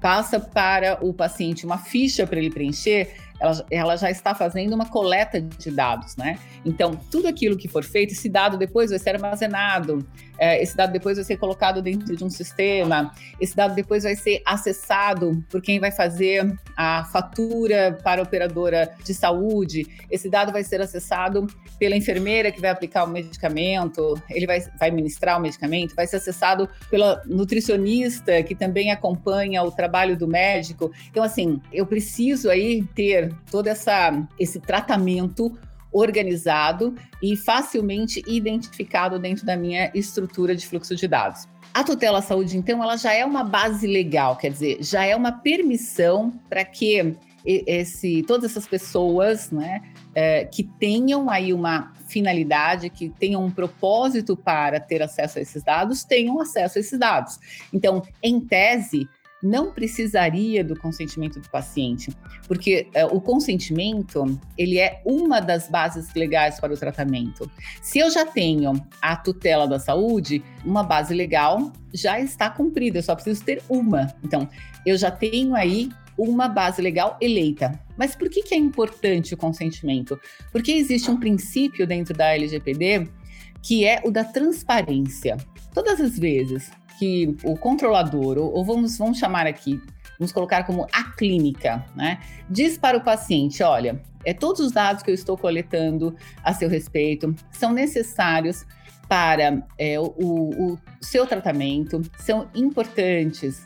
passa para o paciente uma ficha para ele preencher, ela, ela já está fazendo uma coleta de dados, né? Então, tudo aquilo que for feito, esse dado depois vai ser armazenado, esse dado depois vai ser colocado dentro de um sistema, esse dado depois vai ser acessado por quem vai fazer a fatura para a operadora de saúde, esse dado vai ser acessado pela enfermeira que vai aplicar o medicamento, ele vai, vai ministrar o medicamento, vai ser acessado pela nutricionista que também acompanha o trabalho do médico. Então, assim, eu preciso aí ter todo essa, esse tratamento organizado e facilmente identificado dentro da minha estrutura de fluxo de dados. A tutela saúde, então, ela já é uma base legal, quer dizer, já é uma permissão para que esse, todas essas pessoas, né, é, que tenham aí uma finalidade, que tenham um propósito para ter acesso a esses dados, tenham acesso a esses dados. Então, em tese, não precisaria do consentimento do paciente, porque é, o consentimento ele é uma das bases legais para o tratamento. Se eu já tenho a tutela da saúde, uma base legal já está cumprida, eu só preciso ter uma. Então, eu já tenho aí uma base legal eleita. Mas por que, que é importante o consentimento? Porque existe um princípio dentro da LGPD que é o da transparência. Todas as vezes que o controlador, ou, vamos, vamos chamar aqui, vamos colocar como a clínica, né? Diz para o paciente: olha, é, todos os dados que eu estou coletando a seu respeito são necessários para é, o, o seu tratamento, são importantes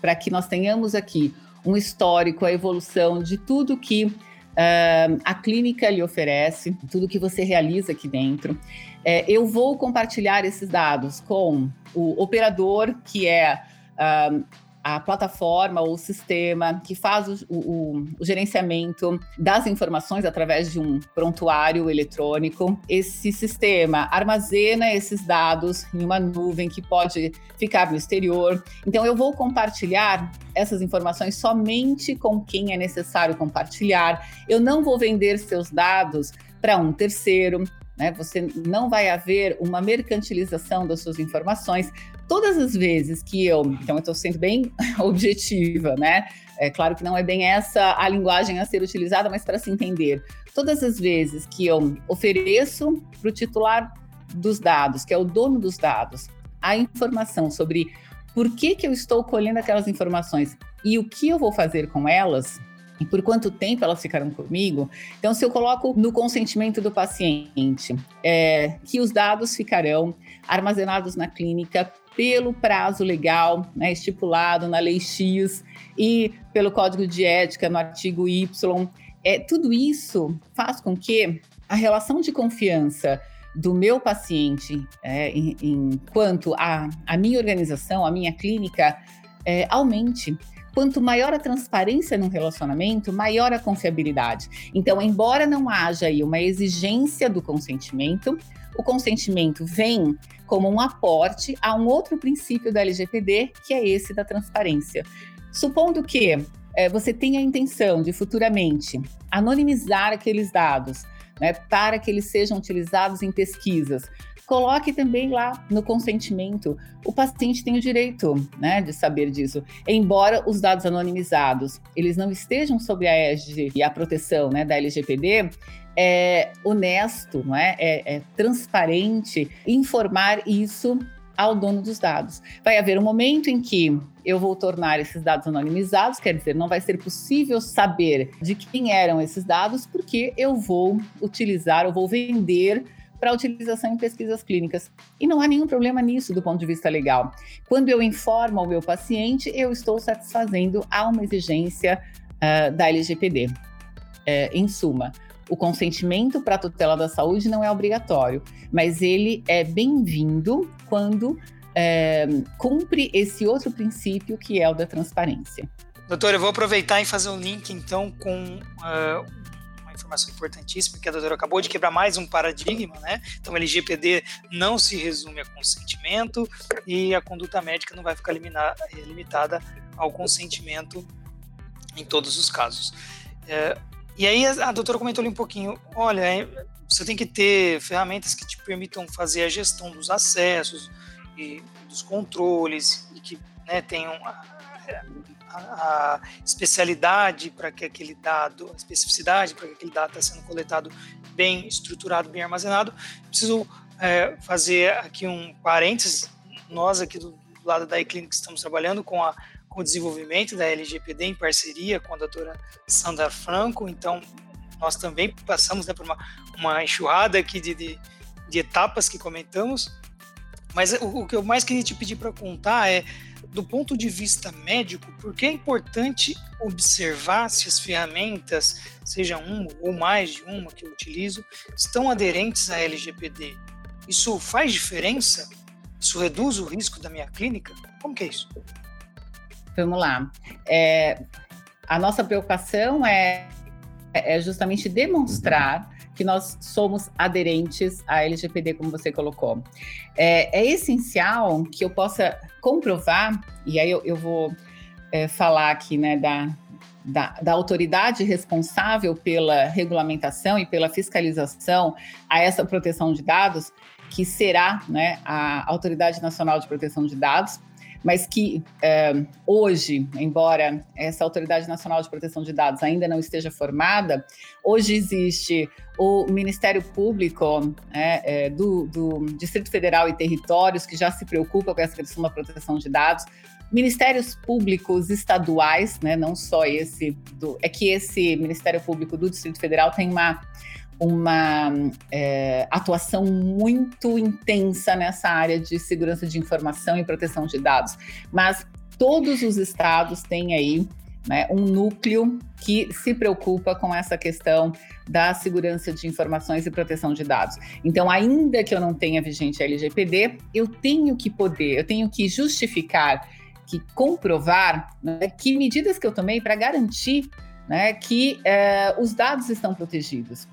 para que nós tenhamos aqui um histórico, a evolução de tudo que uh, a clínica lhe oferece, tudo que você realiza aqui dentro. É, eu vou compartilhar esses dados com o operador, que é uh, a plataforma ou sistema que faz o, o, o, gerenciamento das informações através de um prontuário eletrônico. Esse sistema armazena esses dados em uma nuvem que pode ficar no exterior. Então, eu vou compartilhar essas informações somente com quem é necessário compartilhar. Eu não vou vender seus dados para um terceiro. Né? Você não vai haver uma mercantilização das suas informações. Todas as vezes que eu, então eu estou sendo bem objetiva, né? É claro que não é bem essa a linguagem a ser utilizada, mas para se entender. Todas as vezes que eu ofereço para o titular dos dados, que é o dono dos dados, a informação sobre por que, que eu estou colhendo aquelas informações e o que eu vou fazer com elas, e por quanto tempo elas ficaram comigo. Então, se eu coloco no consentimento do paciente é, que os dados ficarão armazenados na clínica pelo prazo legal né, estipulado na Lei X e pelo Código de Ética no artigo Y, é, tudo isso faz com que a relação de confiança do meu paciente é, enquanto a, a minha organização, a minha clínica, é, aumente. Quanto maior a transparência no relacionamento, maior a confiabilidade. Então, embora não haja aí uma exigência do consentimento, o consentimento vem como um aporte a um outro princípio da LGPD, que é esse da transparência. Supondo que é, você tenha a intenção de futuramente anonimizar aqueles dados, né, para que eles sejam utilizados em pesquisas, coloque também lá no consentimento. O paciente tem o direito né, de saber disso. Embora os dados anonimizados eles não estejam sob a égide e a proteção né, da LGPD, é honesto, não é? É, é transparente informar isso ao dono dos dados. Vai haver um momento em que eu vou tornar esses dados anonimizados, quer dizer, não vai ser possível saber de quem eram esses dados, porque eu vou utilizar, ou vou vender para utilização em pesquisas clínicas. E não há nenhum problema nisso do ponto de vista legal. Quando eu informo ao meu paciente, eu estou satisfazendo a uma exigência uh, da LGPD. Eh, em suma, o consentimento para a tutela da saúde não é obrigatório, mas ele é bem-vindo quando é, cumpre esse outro princípio que é o da transparência. Doutora, eu vou aproveitar e fazer um link então com uh, uma informação importantíssima que a doutora acabou de quebrar mais um paradigma, né? Então, LGPD não se resume a consentimento e a conduta médica não vai ficar liminar, limitada ao consentimento em todos os casos. É, e aí a, a doutora comentou ali um pouquinho, olha, é, você tem que ter ferramentas que te permitam fazer a gestão dos acessos e dos controles e que né, tenham a, a, a especialidade para que aquele dado, a especificidade para que aquele dado está sendo coletado bem estruturado, bem armazenado. Preciso é, fazer aqui um parênteses. Nós aqui do, do lado da iClinic estamos trabalhando com a com o desenvolvimento da LGPD em parceria com a doutora Sandra Franco. Então, nós também passamos né, por uma, uma enxurrada aqui de, de, de etapas que comentamos. Mas o, o que eu mais queria te pedir para contar é, do ponto de vista médico, por que é importante observar se as ferramentas, seja uma ou mais de uma que eu utilizo, estão aderentes à LGPD? Isso faz diferença? Isso reduz o risco da minha clínica? Como que é isso? Vamos lá. É, a nossa preocupação é, é justamente demonstrar que nós somos aderentes à LGPD, como você colocou. É, é essencial que eu possa comprovar, e aí eu, eu vou é, falar aqui né, da, da, da, autoridade responsável pela regulamentação e pela fiscalização a essa proteção de dados, que será né, a Autoridade Nacional de Proteção de Dados, mas que é, hoje, embora essa Autoridade Nacional de Proteção de Dados ainda não esteja formada, hoje existe o Ministério Público é, é, do, do, Distrito Federal e Territórios, que já se preocupa com essa questão da proteção de dados, ministérios públicos estaduais, né, não só esse, do, é que esse Ministério Público do Distrito Federal tem uma uma é, atuação muito intensa nessa área de segurança de informação e proteção de dados. Mas todos os estados têm aí né, um núcleo que se preocupa com essa questão da segurança de informações e proteção de dados. Então, ainda que eu não tenha vigente a LGPD, eu tenho que poder, eu tenho que justificar, que comprovar né, que medidas que eu tomei para garantir né, que eh, os dados estão protegidos.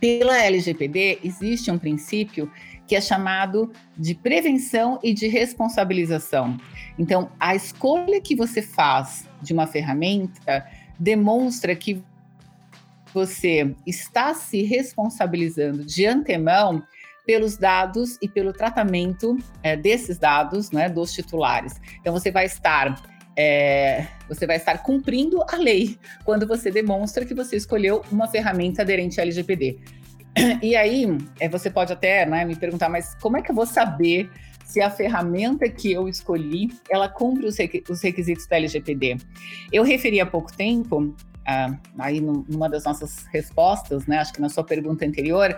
Pela LGPD, existe um princípio que é chamado de prevenção e de responsabilização. Então, a escolha que você faz de uma ferramenta demonstra que você está se responsabilizando de antemão pelos dados e pelo tratamento é, desses dados, né, dos titulares. Então, você vai estar é, você vai estar cumprindo a lei quando você demonstra que você escolheu uma ferramenta aderente à LGPD. E aí, é, você pode até né, me perguntar, mas como é que eu vou saber se a ferramenta que eu escolhi, ela cumpre os, os requisitos da LGPD? Eu referi há pouco tempo ah, aí numa das nossas respostas, né, acho que na sua pergunta anterior,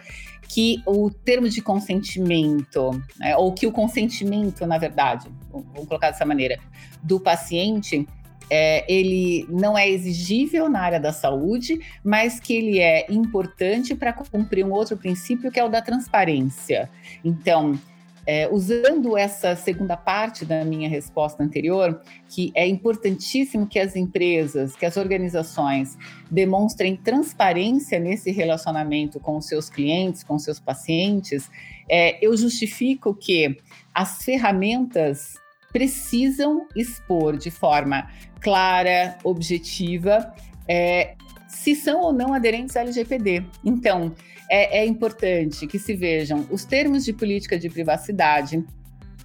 que o termo de consentimento, né, ou que o consentimento, na verdade, vamos colocar dessa maneira, do paciente, é, ele não é exigível na área da saúde, mas que ele é importante para cumprir um outro princípio que é o da transparência. Então, é, usando essa segunda parte da minha resposta anterior, que é importantíssimo que as empresas, que as organizações demonstrem transparência nesse relacionamento com os seus clientes, com os seus pacientes, é, eu justifico que as ferramentas precisam expor de forma clara, objetiva, é, se são ou não aderentes à LGPD. Então, é, é importante que se vejam os termos de política de privacidade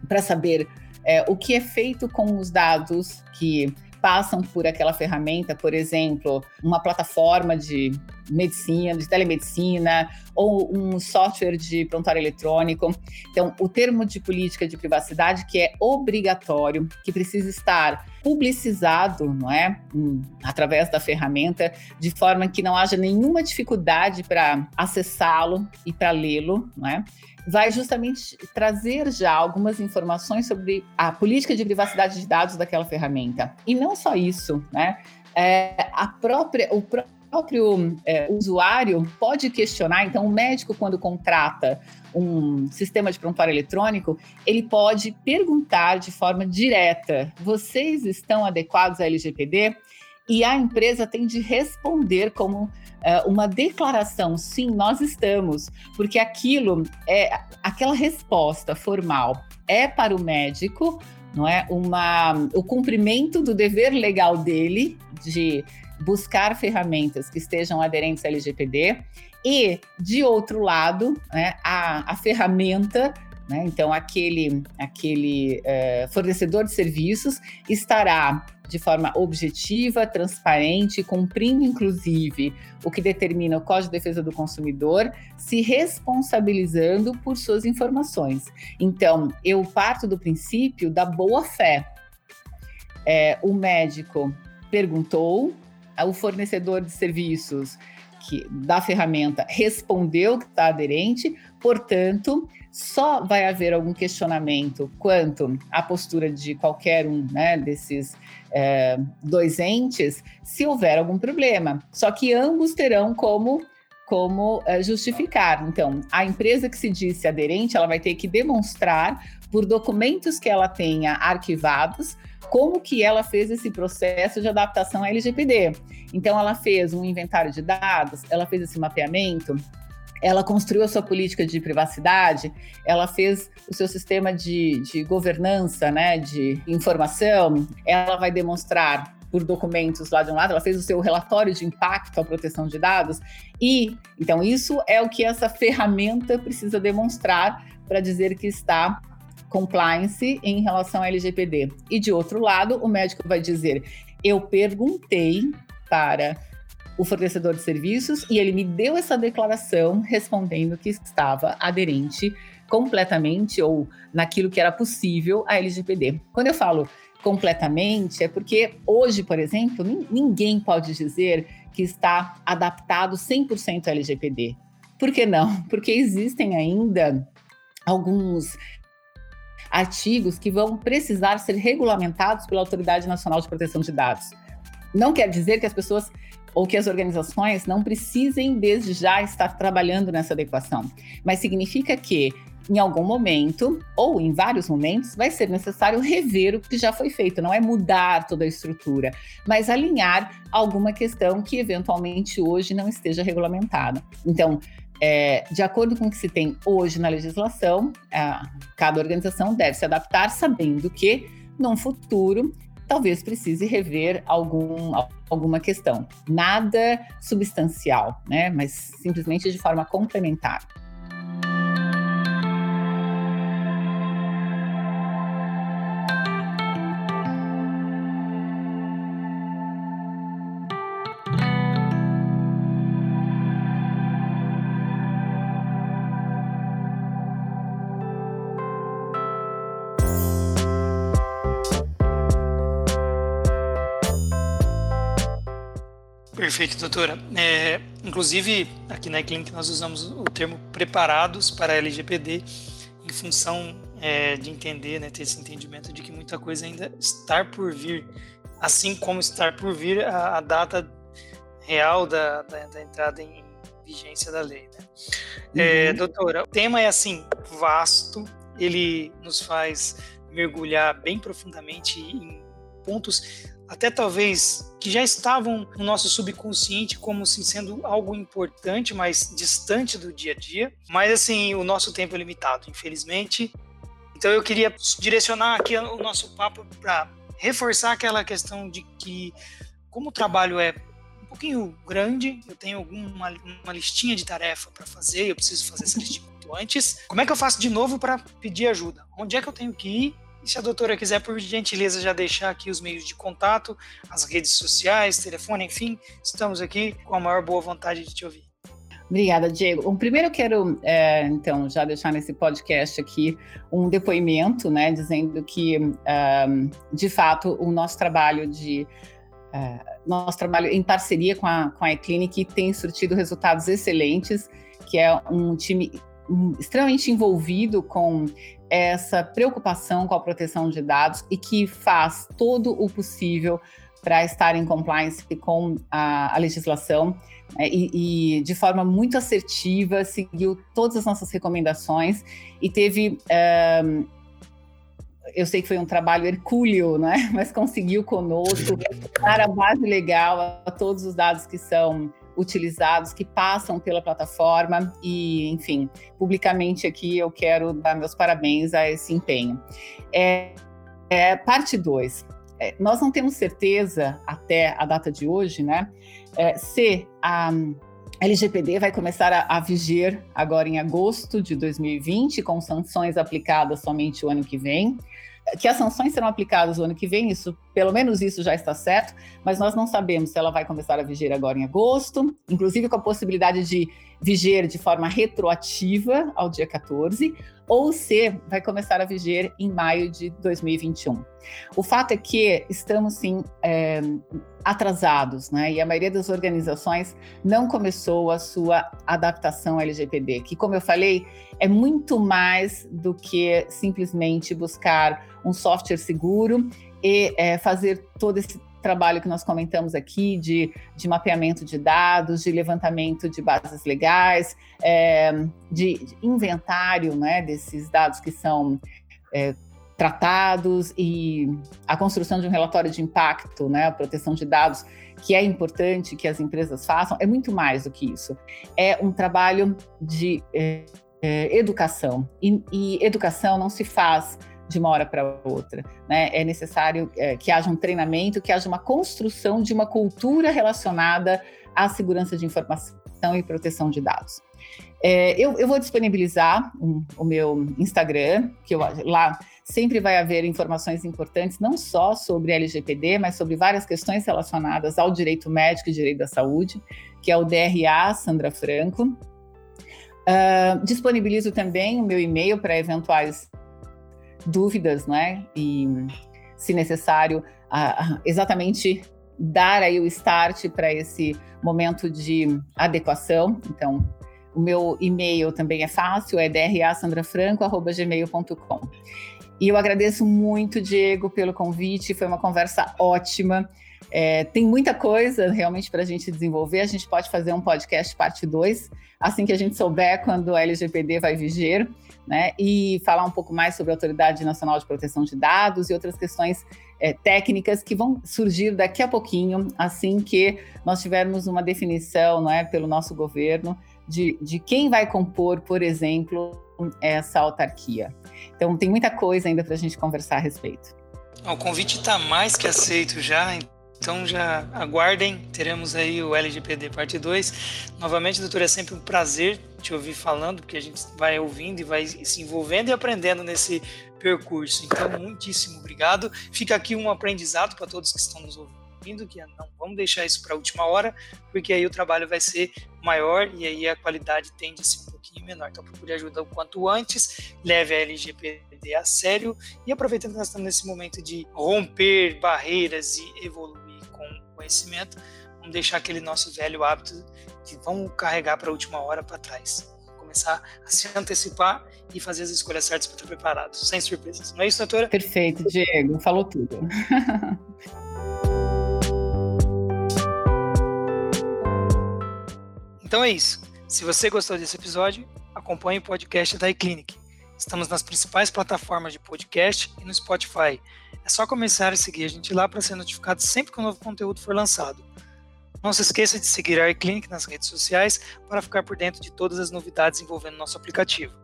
para saber é, o que é feito com os dados que passam por aquela ferramenta, por exemplo, uma plataforma de medicina, de telemedicina ou um software de prontuário eletrônico. Então, o termo de política de privacidade que é obrigatório, que precisa estar publicizado, não é, hum, através da ferramenta, de forma que não haja nenhuma dificuldade para acessá-lo e para lê-lo, não é? Vai justamente trazer já algumas informações sobre a política de privacidade de dados daquela ferramenta. E não só isso, né? É, a própria, o próprio é, usuário pode questionar, então o médico, quando contrata um sistema de prontuário eletrônico, ele pode perguntar de forma direta: vocês estão adequados à LGPD? E a empresa tem de responder como uma declaração, sim, nós estamos, porque aquilo é aquela resposta formal é para o médico, não é uma o cumprimento do dever legal dele de buscar ferramentas que estejam aderentes à LGPD e de outro lado, né, a, a ferramenta né? Então, aquele, aquele uh, fornecedor de serviços estará de forma objetiva, transparente, cumprindo inclusive o que determina o Código de Defesa do Consumidor, se responsabilizando por suas informações. Então, eu parto do princípio da boa fé. É, o médico perguntou, o fornecedor de serviços que, da ferramenta respondeu que está aderente, portanto, só vai haver algum questionamento quanto à postura de qualquer um né, desses é, dois entes se houver algum problema. Só que ambos terão como como é, justificar. Então, a empresa que se disse aderente, ela vai ter que demonstrar por documentos que ela tenha arquivados como que ela fez esse processo de adaptação à LGPD. Então, ela fez um inventário de dados, ela fez esse mapeamento, ela construiu a sua política de privacidade, ela fez o seu sistema de, de governança, né, de informação, ela vai demonstrar por documentos lá de um lado, ela fez o seu relatório de impacto à proteção de dados, e então isso é o que essa ferramenta precisa demonstrar para dizer que está compliance em relação à LGPD. E de outro lado, o médico vai dizer: eu perguntei para o fornecedor de serviços e ele me deu essa declaração respondendo que estava aderente completamente ou naquilo que era possível à LGPD. Quando eu falo completamente, é porque hoje, por exemplo, ninguém pode dizer que está adaptado 100% à LGPD. Por que não? Porque existem ainda alguns artigos que vão precisar ser regulamentados pela Autoridade Nacional de Proteção de Dados. Não quer dizer que as pessoas ou que as organizações não precisem desde já estar trabalhando nessa adequação, mas significa que em algum momento, ou em vários momentos, vai ser necessário rever o que já foi feito. Não é mudar toda a estrutura, mas alinhar alguma questão que eventualmente hoje não esteja regulamentada. Então, é, de acordo com o que se tem hoje na legislação, cada organização deve se adaptar, sabendo que, num futuro, talvez precise rever algum, alguma questão. Nada substancial, né? Mas simplesmente de forma complementar. Perfeito, doutora. É, inclusive, aqui na Eclinic nós usamos o termo preparados para LGPD em função é, de entender, né, ter esse entendimento de que muita coisa ainda está por vir, assim como estar por vir a, a data real da, da, da, entrada em vigência da lei. Né? É, uhum. doutora, o tema é assim vasto, ele nos faz mergulhar bem profundamente em pontos até talvez que já estavam no nosso subconsciente como assim, sendo algo importante, mas distante do dia a dia. Mas assim, o nosso tempo é limitado, infelizmente. Então eu queria direcionar aqui o nosso papo para reforçar aquela questão de que como o trabalho é pouquinho grande, eu tenho alguma uma listinha de tarefa para fazer, eu preciso fazer essa listinha antes. Como é que eu faço de novo para pedir ajuda? Onde é que eu tenho que ir? E se a doutora quiser, por gentileza, já deixar aqui os meios de contato, as redes sociais, telefone, enfim, estamos aqui com a maior boa vontade de te ouvir. Obrigada, Diego. Bom, primeiro eu quero, é, então, já deixar nesse podcast aqui um depoimento, né, dizendo que, um, de fato, o nosso trabalho de uh, nosso trabalho em parceria com a, com a eClinic tem surtido resultados excelentes, que é um time extremamente envolvido com essa preocupação com a proteção de dados e que faz todo o possível para estar em compliance com a, a legislação né, e, e, de forma muito assertiva seguiu todas as nossas recomendações e teve um, eu sei que foi um trabalho hercúleo, né? Mas conseguiu conosco dar a base legal a todos os dados que são utilizados, que passam pela plataforma e, enfim, publicamente aqui eu quero dar meus parabéns a esse empenho. É, é parte 2. É, nós não temos certeza até a data de hoje, né, é, se a LGPD vai começar a, a agora em agosto de 2020, com sanções aplicadas somente o ano que vem que as sanções serão aplicadas o ano que vem, isso, pelo menos isso já está certo, mas nós não sabemos se ela vai começar a viger agora em agosto, inclusive com a possibilidade de viger de forma retroativa ao dia 14, ou se vai começar a viger em maio de 2021. O fato é que estamos sim é, atrasados, né? E a maioria das organizações não começou a sua adaptação LGPD, que, como eu falei, é muito mais do que simplesmente buscar um software seguro e é, fazer todo esse trabalho que nós comentamos aqui de, de mapeamento de dados, de levantamento de bases legais, é, de, de, inventário né, desses dados que são é, tratados e a construção de um relatório de impacto, né, a proteção de dados, que é importante que as empresas façam, é muito mais do que isso. É um trabalho de é, é, educação. E, e, educação não se faz de uma hora para outra. Né? É necessário é, que haja um treinamento, que haja uma construção de uma cultura relacionada à segurança de informação e proteção de dados. É, eu, eu, vou disponibilizar um, o meu Instagram, que eu, lá sempre vai haver informações importantes, não só sobre LGPD, mas sobre várias questões relacionadas ao direito médico e direito da saúde, que é o DRA Sandra Franco. Uh, disponibilizo também o meu e-mail para eventuais dúvidas, né? E, se necessário, uh, exatamente dar aí o start para esse momento de adequação. Então, o meu e-mail também é fácil, é drasandrafranco.gmail.com. E eu agradeço muito, Diego, pelo convite, foi uma conversa ótima. É, tem muita coisa realmente para a gente desenvolver. A gente pode fazer um podcast parte 2, assim que a gente souber quando o LGPD vai vigir, né? E falar um pouco mais sobre a Autoridade Nacional de Proteção de Dados e outras questões é, técnicas que vão surgir daqui a pouquinho, assim que nós tivermos uma definição não é, pelo nosso governo de, de quem vai compor, por exemplo, essa autarquia. Então, tem muita coisa ainda para a gente conversar a respeito. O convite está mais que aceito já, então já aguardem, teremos aí o LGPD parte 2. Novamente, doutor, é sempre um prazer te ouvir falando, porque a gente vai ouvindo e vai se envolvendo e aprendendo nesse percurso. Então, muitíssimo obrigado. Fica aqui um aprendizado para todos que estão nos ouvindo, que não vamos deixar isso para a última hora, porque aí o trabalho vai ser maior e aí a qualidade tende a ser um pouquinho menor. Então, procure ajuda o quanto antes, leve a LGPD a sério e aproveitando que nós estamos nesse momento de romper barreiras e evoluir conhecimento, vamos deixar aquele nosso velho hábito de vamos carregar para a última hora para trás. Começar a se antecipar e fazer as escolhas certas para estar preparado, sem surpresas. Não é isso, doutora? Perfeito, Diego, falou tudo. então é isso. Se você gostou desse episódio, acompanhe o podcast da iClinic. Estamos nas principais plataformas de podcast e no Spotify. É só começar a seguir a gente lá para ser notificado sempre que um novo conteúdo for lançado. Não se esqueça de seguir a iClinic nas redes sociais para ficar por dentro de todas as novidades envolvendo nosso aplicativo.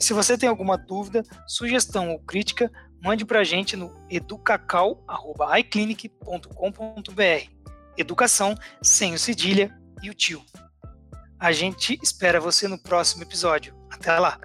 E se você tem alguma dúvida, sugestão ou crítica, mande para a gente no educacau.iclinic.com.br. educação sem o cedilha e o tio. A gente espera você no próximo episódio. Até lá!